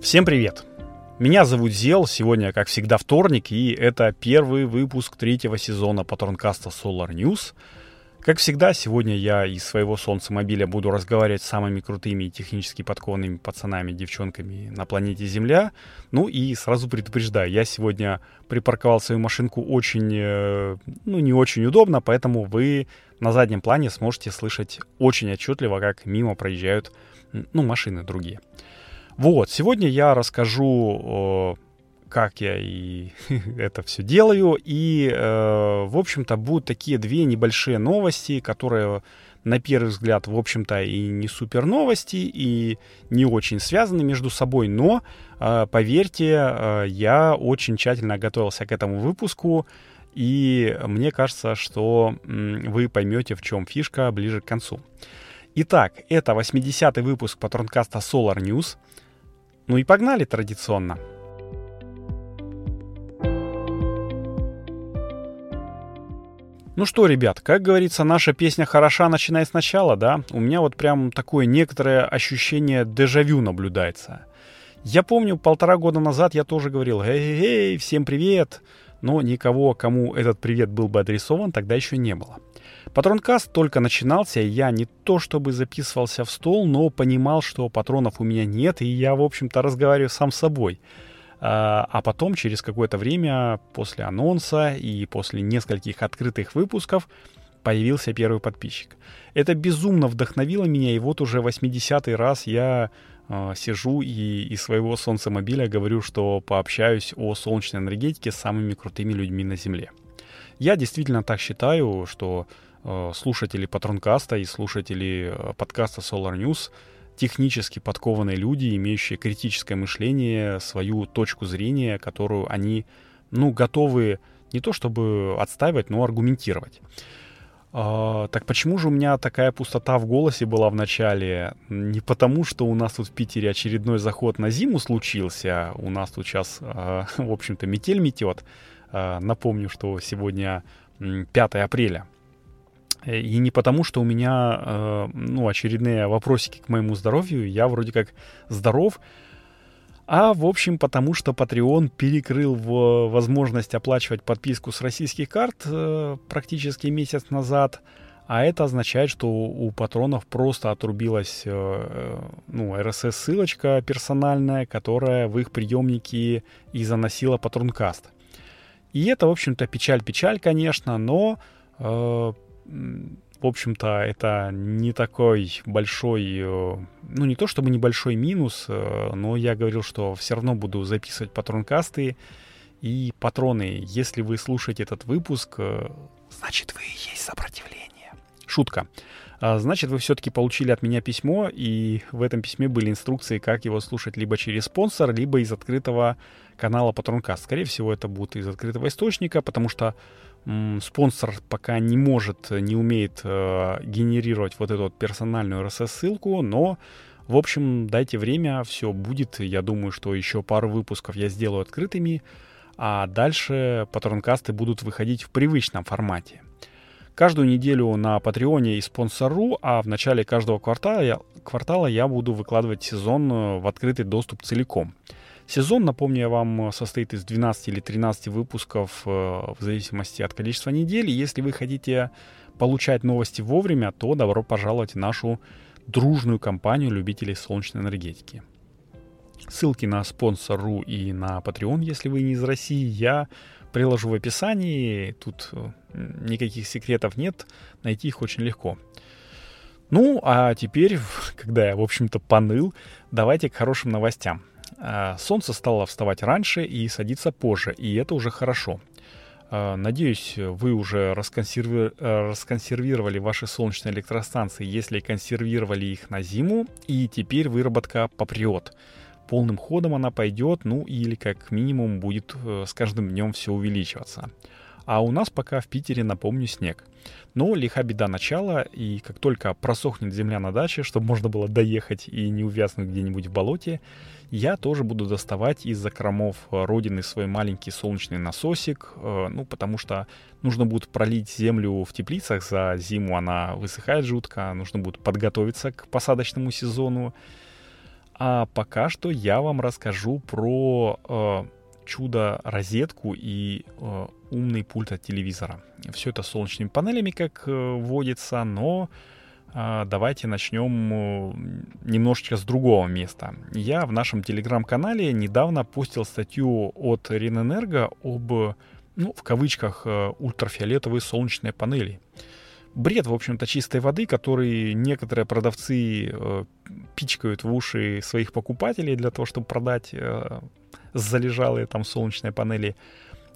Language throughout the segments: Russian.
Всем привет! Меня зовут Зел, сегодня, как всегда, вторник, и это первый выпуск третьего сезона патронкаста Solar News. Как всегда, сегодня я из своего солнцемобиля буду разговаривать с самыми крутыми и технически подкованными пацанами, девчонками на планете Земля. Ну и сразу предупреждаю, я сегодня припарковал свою машинку очень, э, ну не очень удобно, поэтому вы на заднем плане сможете слышать очень отчетливо, как мимо проезжают, ну, машины другие. Вот, сегодня я расскажу, как я и это все делаю. И, э, в общем-то, будут такие две небольшие новости, которые на первый взгляд, в общем-то, и не супер новости, и не очень связаны между собой, но, э, поверьте, э, я очень тщательно готовился к этому выпуску, и мне кажется, что вы поймете, в чем фишка ближе к концу. Итак, это 80-й выпуск патронкаста Solar News — ну и погнали традиционно. Ну что, ребят, как говорится, наша песня хороша, начиная сначала, да? У меня вот прям такое некоторое ощущение дежавю наблюдается. Я помню, полтора года назад я тоже говорил, эй-эй, всем привет, но никого, кому этот привет был бы адресован, тогда еще не было. Патронкаст только начинался, я не то чтобы записывался в стол, но понимал, что патронов у меня нет, и я, в общем-то, разговариваю сам с собой. А, а потом, через какое-то время, после анонса и после нескольких открытых выпусков, появился первый подписчик. Это безумно вдохновило меня, и вот уже 80-й раз я э, сижу и из своего солнцемобиля говорю, что пообщаюсь о солнечной энергетике с самыми крутыми людьми на Земле. Я действительно так считаю, что слушатели Патронкаста и слушатели э, подкаста Solar News технически подкованные люди, имеющие критическое мышление, свою точку зрения, которую они, ну, готовы не то чтобы отстаивать, но аргументировать. А, так почему же у меня такая пустота в голосе была в начале? Не потому, что у нас тут в Питере очередной заход на зиму случился. У нас тут сейчас, а, в общем-то, метель метет. А, напомню, что сегодня 5 апреля. Э, и не потому, что у меня э, ну, очередные вопросики к моему здоровью, я вроде как здоров, а в общем потому, что Patreon перекрыл в возможность оплачивать подписку с российских карт э, практически месяц назад, а это означает, что у патронов просто отрубилась ну, RSS-ссылочка персональная, которая в их приемнике и заносила Патронкаст. И это, в общем-то, печаль-печаль, конечно, но в общем-то, это не такой большой, э, ну не то чтобы небольшой минус, э, но я говорил, что все равно буду записывать патронкасты. И патроны, если вы слушаете этот выпуск, э, значит вы и есть сопротивление. Шутка. А, значит, вы все-таки получили от меня письмо, и в этом письме были инструкции, как его слушать либо через спонсор, либо из открытого канала Патронкаст. Скорее всего, это будет из открытого источника, потому что спонсор пока не может, не умеет э, генерировать вот эту вот персональную RSS-ссылку, но, в общем, дайте время, все будет. Я думаю, что еще пару выпусков я сделаю открытыми, а дальше патронкасты будут выходить в привычном формате. Каждую неделю на Патреоне и спонсору, а в начале каждого квартала, квартала я буду выкладывать сезон э, в открытый доступ целиком. Сезон, напомню я вам, состоит из 12 или 13 выпусков э, в зависимости от количества недель. Если вы хотите получать новости вовремя, то добро пожаловать в нашу дружную компанию любителей солнечной энергетики. Ссылки на спонсору и на Patreon, если вы не из России, я приложу в описании. Тут э, никаких секретов нет, найти их очень легко. Ну, а теперь, когда я, в общем-то, поныл, давайте к хорошим новостям. А, солнце стало вставать раньше и садиться позже, и это уже хорошо. А, надеюсь, вы уже. Э, расконсервировали ваши солнечные электростанции, если консервировали их на зиму, и теперь выработка попрет. Полным ходом она пойдет, ну или как минимум будет э, с каждым днем все увеличиваться. А у нас пока в Питере, напомню, снег. Но лиха беда начала, и как только просохнет земля на даче, чтобы можно было доехать и не увязнуть где-нибудь в болоте, я тоже буду доставать из закромов родины свой маленький солнечный насосик, э, ну, потому что нужно будет пролить землю в теплицах, за зиму она высыхает жутко, нужно будет подготовиться к посадочному сезону. А пока что я вам расскажу про э, чудо-розетку и э, умный пульт от телевизора. Все это с солнечными панелями, как э, водится, но э, давайте начнем немножечко с другого места. Я в нашем телеграм-канале недавно постил статью от Ренэнерго об, ну, в кавычках, э, ультрафиолетовые солнечные панели. Бред, в общем-то, чистой воды, который некоторые продавцы э, пичкают в уши своих покупателей для того, чтобы продать э, залежалые там солнечные панели.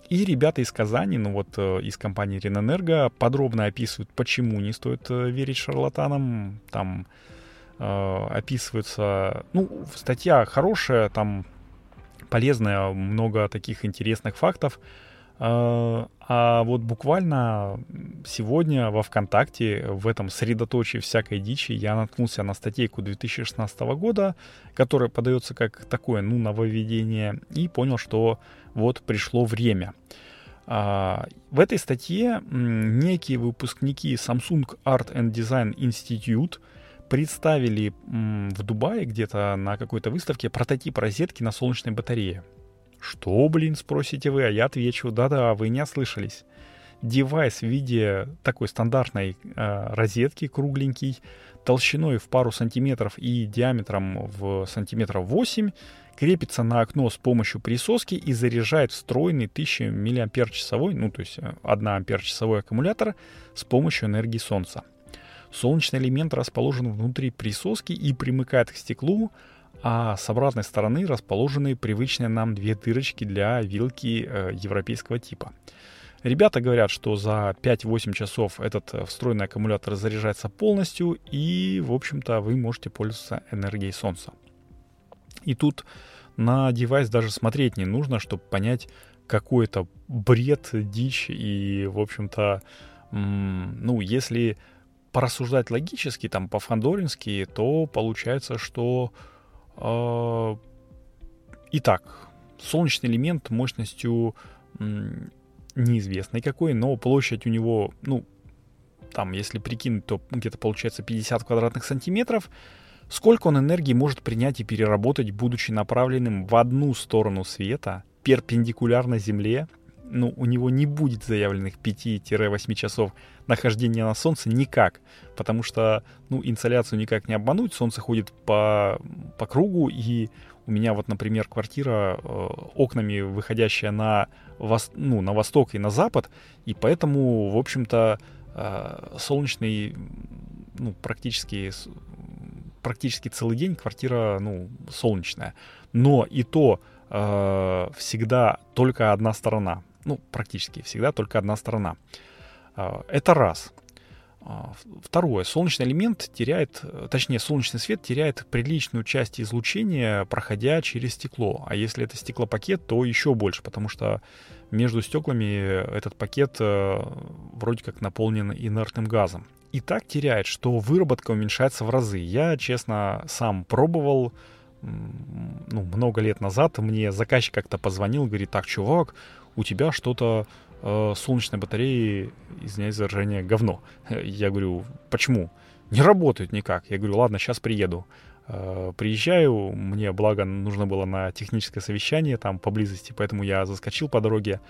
И ребята из Казани, ну вот э, из компании Ренэнерго, подробно описывают, почему не стоит э, верить шарлатанам. Там э, описывается, ну, статья хорошая, там полезная, много таких интересных фактов. А, а вот буквально сегодня во ВКонтакте, в этом средоточии всякой дичи, я наткнулся на статейку 2016 года, которая подается как такое, ну, нововведение, и понял, что вот пришло время. А, в этой статье некие выпускники Samsung Art and Design Institute представили в Дубае где-то на какой-то выставке прототип розетки на солнечной батарее. Что, блин, спросите вы, а я отвечу, да-да, вы не ослышались. Девайс в виде такой стандартной э, розетки, кругленький, толщиной в пару сантиметров и диаметром в сантиметров 8, крепится на окно с помощью присоски и заряжает встроенный 1000 мАч, ну то есть 1 э, ампер-часовой аккумулятор с помощью энергии солнца. Солнечный элемент расположен внутри присоски и примыкает к стеклу, а с обратной стороны расположены привычные нам две дырочки для вилки э, европейского типа. Ребята говорят, что за 5-8 часов этот э, встроенный аккумулятор заряжается полностью, и, в общем-то, вы можете пользоваться энергией солнца. И тут на девайс даже смотреть не нужно, чтобы понять, какой это бред, дичь, и, в общем-то, ну, если порассуждать логически, там, по-фандорински, то получается, что итак, солнечный элемент мощностью неизвестной какой, но площадь у него, ну, там, если прикинуть, то где-то получается 50 квадратных сантиметров. Сколько он энергии может принять и переработать, будучи направленным в одну сторону света, перпендикулярно Земле, ну, у него не будет заявленных 5-8 часов нахождения на Солнце никак, потому что, ну, инсоляцию никак не обмануть, Солнце ходит по, по кругу, и у меня вот, например, квартира э, окнами выходящая на, вос, ну, на восток и на запад, и поэтому, в общем-то, э, солнечный, ну, практически, практически целый день квартира, ну, солнечная. Но и то э, всегда только одна сторона ну, практически всегда только одна сторона. А, это раз. А, второе. Солнечный элемент теряет, точнее, солнечный свет теряет приличную часть излучения, проходя через стекло. А если это стеклопакет, то еще больше, потому что между стеклами этот пакет э, вроде как наполнен инертным газом. И так теряет, что выработка уменьшается в разы. Я, честно, сам пробовал, ну, много лет назад мне заказчик как-то позвонил, говорит, так, чувак, у тебя что-то э, солнечной батареи, извиняюсь за выражение, говно. Я говорю, почему? Не работает никак. Я говорю, ладно, сейчас приеду. Э, приезжаю, мне, благо, нужно было на техническое совещание там поблизости, поэтому я заскочил по дороге.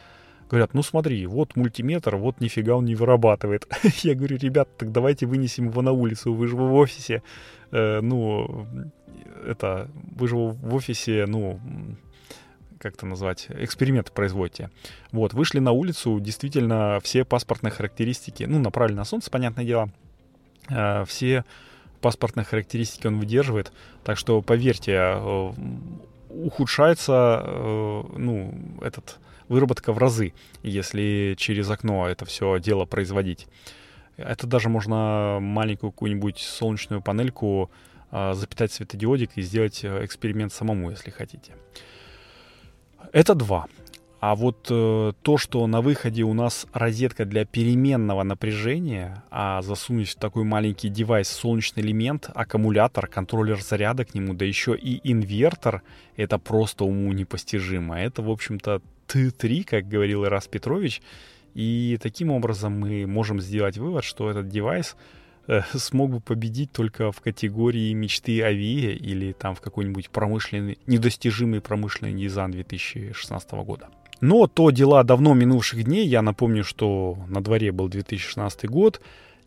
Говорят, ну смотри, вот мультиметр, вот нифига он не вырабатывает. Я говорю, ребят, так давайте вынесем его на улицу, вы же в офисе. Э, ну, это, вы же в офисе, ну, как это назвать, эксперимент производите. Вот, вышли на улицу, действительно, все паспортные характеристики, ну, направили на солнце, понятное дело, э, все паспортные характеристики он выдерживает, так что, поверьте, э, ухудшается, э, ну, этот, выработка в разы, если через окно это все дело производить. Это даже можно маленькую какую-нибудь солнечную панельку запитать светодиодик и сделать эксперимент самому, если хотите. Это два. А вот э, то, что на выходе у нас розетка для переменного напряжения, а засунуть в такой маленький девайс солнечный элемент, аккумулятор, контроллер заряда к нему, да еще и инвертор, это просто уму непостижимо. Это, в общем-то, Т3, как говорил Ирас Петрович. И таким образом мы можем сделать вывод, что этот девайс смог бы победить только в категории мечты Авиа или там в какой-нибудь промышленный, недостижимый промышленный дизайн 2016 года. Но то дела давно минувших дней. Я напомню, что на дворе был 2016 год.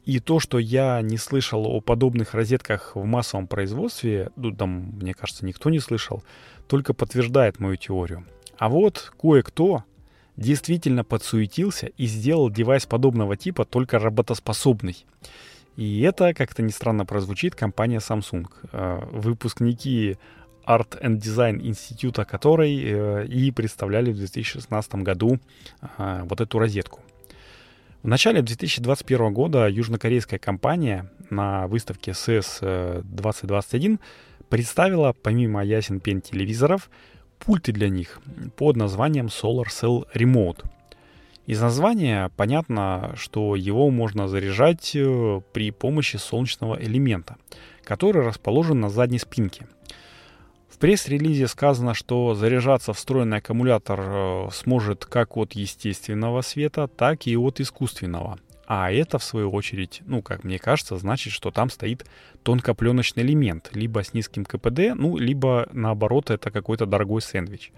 И то, что я не слышал о подобных розетках в массовом производстве, ну, там, мне кажется, никто не слышал, только подтверждает мою теорию. А вот кое-кто действительно подсуетился и сделал девайс подобного типа только работоспособный. И это, как-то не странно прозвучит, компания Samsung. Э, выпускники Art and Design института которой э, и представляли в 2016 году э, вот эту розетку. В начале 2021 года южнокорейская компания на выставке CES 2021 представила помимо ясен пен телевизоров пульты для них под названием Solar Cell Remote. Из названия понятно, что его можно заряжать э, при помощи солнечного элемента, который расположен на задней спинке. В пресс-релизе сказано, что заряжаться встроенный аккумулятор э, сможет как от естественного света, так и от искусственного. А это, в свою очередь, ну, как мне кажется, значит, что там стоит тонкопленочный элемент, либо с низким КПД, ну, либо, наоборот, это какой-то дорогой сэндвич.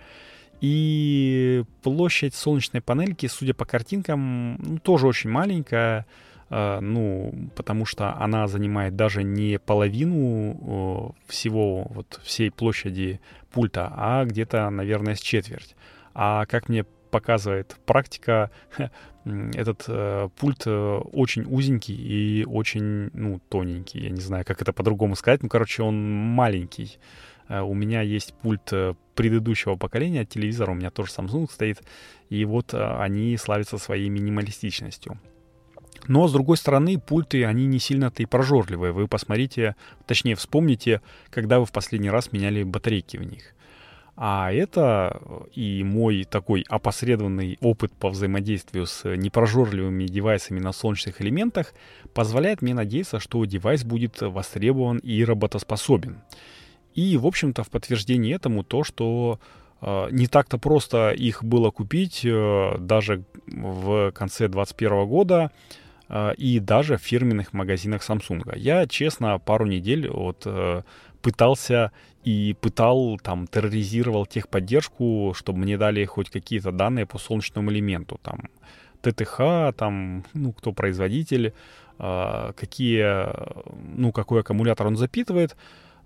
И площадь солнечной панельки, судя по картинкам, ну, тоже очень маленькая, э, ну, потому что она занимает даже не половину всего, вот всей площади пульта, а где-то, наверное, с четверть. А как мне показывает практика, этот э, пульт э, очень узенький и очень, ну, тоненький. Я не знаю, как это по-другому сказать. Ну, короче, он маленький. Э, у меня есть пульт э, предыдущего поколения телевизора, у меня тоже Samsung стоит, и вот э, они славятся своей минималистичностью. Но, с другой стороны, пульты, они не сильно-то и прожорливые. Вы посмотрите, точнее, вспомните, когда вы в последний раз меняли батарейки в них. А это и мой такой опосредованный опыт по взаимодействию с непрожорливыми девайсами на солнечных элементах позволяет мне надеяться, что девайс будет востребован и работоспособен. И, в общем-то, в подтверждение этому то, что э, не так-то просто их было купить э, даже в конце 2021 года э, и даже в фирменных магазинах Samsung. Я, честно, пару недель вот э, пытался и пытал, там, терроризировал техподдержку, чтобы мне дали хоть какие-то данные по солнечному элементу, там, ТТХ, там, ну, кто производитель, э, какие, ну, какой аккумулятор он запитывает,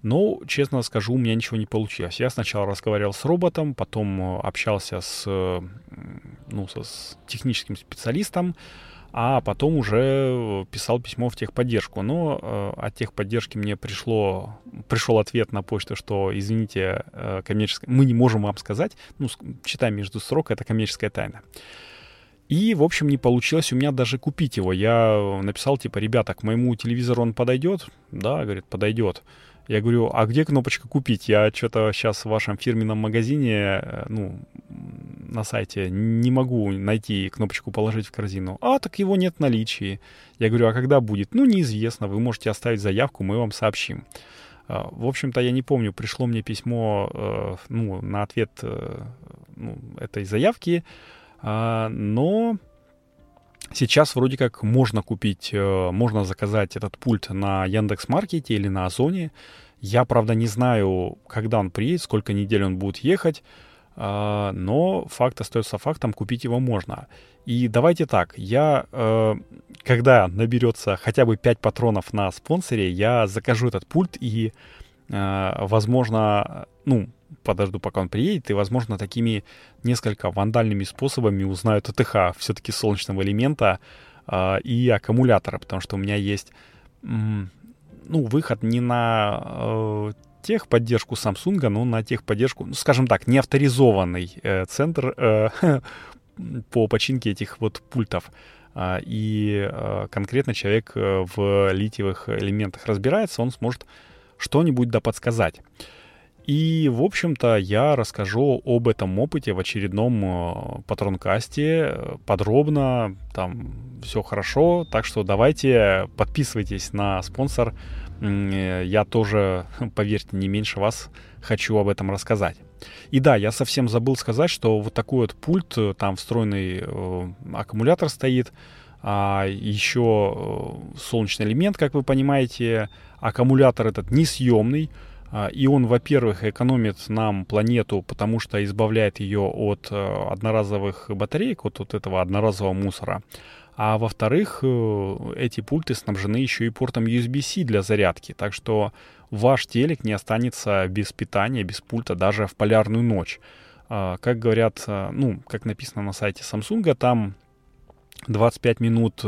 но, честно скажу, у меня ничего не получилось. Я сначала разговаривал с роботом, потом э, общался с, ну, со, с техническим специалистом, а потом уже писал письмо в техподдержку. Но э, от техподдержки мне пришло, пришел ответ на почту, что, извините, э, коммерческая, мы не можем вам сказать, ну, читаем между строк, это коммерческая тайна. И, в общем, не получилось у меня даже купить его. Я написал, типа, ребята, к моему телевизору он подойдет? Да, говорит, подойдет. Я говорю, а где кнопочка купить? Я что-то сейчас в вашем фирменном магазине, э, ну, на сайте не могу найти кнопочку положить в корзину. А, так его нет в наличии. Я говорю, а когда будет? Ну, неизвестно, вы можете оставить заявку, мы вам сообщим. А, в общем-то, я не помню, пришло мне письмо э, ну, на ответ э, ну, этой заявки, а, но сейчас вроде как можно купить, э, можно заказать этот пульт на Яндекс Маркете или на Озоне. Я, правда, не знаю, когда он приедет, сколько недель он будет ехать. А, но факт остается фактом, купить его можно. И давайте так, я, э, когда наберется хотя бы 5 патронов на спонсоре, я закажу этот пульт и, э, возможно, ну, подожду, пока он приедет, и, возможно, такими несколько вандальными способами узнаю ТТХ все-таки солнечного элемента э, и аккумулятора, потому что у меня есть, ну, выход не на техподдержку Samsung, но на техподдержку, ну, скажем так, неавторизованный э, центр э, по починке этих вот пультов. А, и э, конкретно человек э, в литиевых элементах разбирается, он сможет что-нибудь да подсказать. И, в общем-то, я расскажу об этом опыте в очередном э, патронкасте. Подробно, там все хорошо, так что давайте подписывайтесь на спонсор. Э, я тоже, поверьте, не меньше вас хочу об этом рассказать. И да, я совсем забыл сказать, что вот такой вот пульт, э, там встроенный аккумулятор стоит, А еще солнечный элемент, как вы понимаете, аккумулятор этот несъемный, и он, во-первых, экономит нам планету, потому что избавляет ее от э, одноразовых батареек, от вот этого одноразового мусора. А во-вторых, э, эти пульты снабжены еще и портом USB-C для зарядки. Так что ваш телек не останется без питания, без пульта даже в полярную ночь. А, как говорят, э, ну, как написано на сайте Samsung, там 25 минут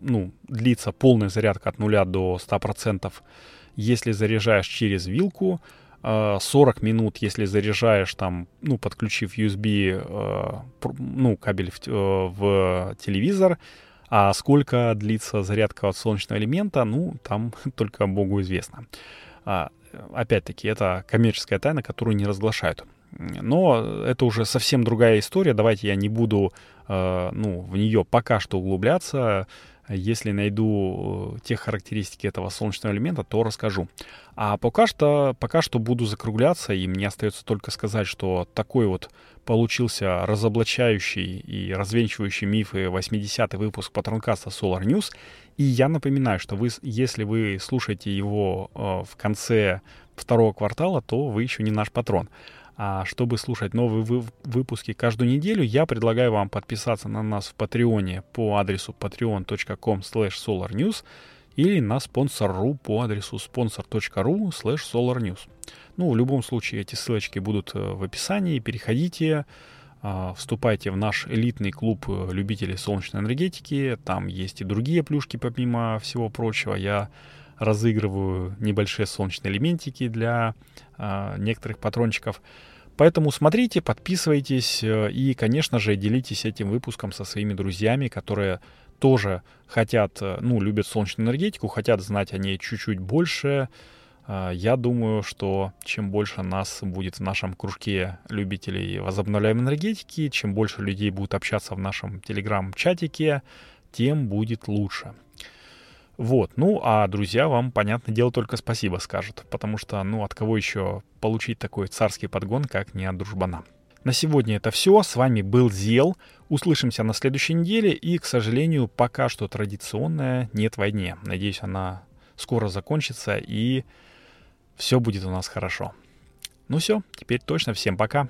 ну, длится полная зарядка от 0 до 100%, если заряжаешь через вилку, 40 э, минут, если заряжаешь там, ну, подключив USB, э, ну, кабель в, э, в телевизор, а сколько длится зарядка от солнечного элемента, ну, там только Богу известно. А, опять-таки, это коммерческая тайна, которую не разглашают. Но это уже совсем другая история. Давайте я не буду ну, в нее пока что углубляться. Если найду э, те характеристики этого солнечного элемента, то расскажу. А пока что, пока что буду закругляться, и мне остается только сказать, что такой вот получился разоблачающий и развенчивающий мифы 80-й выпуск патронкаста Solar News. И я напоминаю, что вы, если вы слушаете его э, в конце второго квартала, то вы еще не наш патрон. А чтобы слушать новые вы выпуски каждую неделю, я предлагаю вам подписаться на нас в Патреоне по адресу patreon.com solarnews или на спонсор.ру по адресу sponsor.ru solarnews. Ну, в любом случае, эти ссылочки будут э, в описании. Переходите, а, вступайте в наш элитный клуб э, любителей солнечной энергетики. Там есть и другие плюшки, помимо всего прочего. Я разыгрываю небольшие солнечные элементики для э, некоторых патрончиков. Поэтому смотрите, подписывайтесь э, и, конечно же, делитесь этим выпуском со своими друзьями, которые тоже хотят, э, ну, любят солнечную энергетику, хотят знать о ней чуть-чуть больше. Э, я думаю, что чем больше нас будет в нашем кружке любителей возобновляемой энергетики, чем больше людей будут общаться в нашем телеграм-чатике, тем будет лучше. Вот, ну, а друзья вам, понятное дело, только спасибо скажут, потому что, ну, от кого еще получить такой царский подгон, как не от дружбана. На сегодня это все. С вами был Зел. Услышимся на следующей неделе. И, к сожалению, пока что традиционная нет войне. Надеюсь, она скоро закончится и все будет у нас хорошо. Ну все, теперь точно. Всем пока.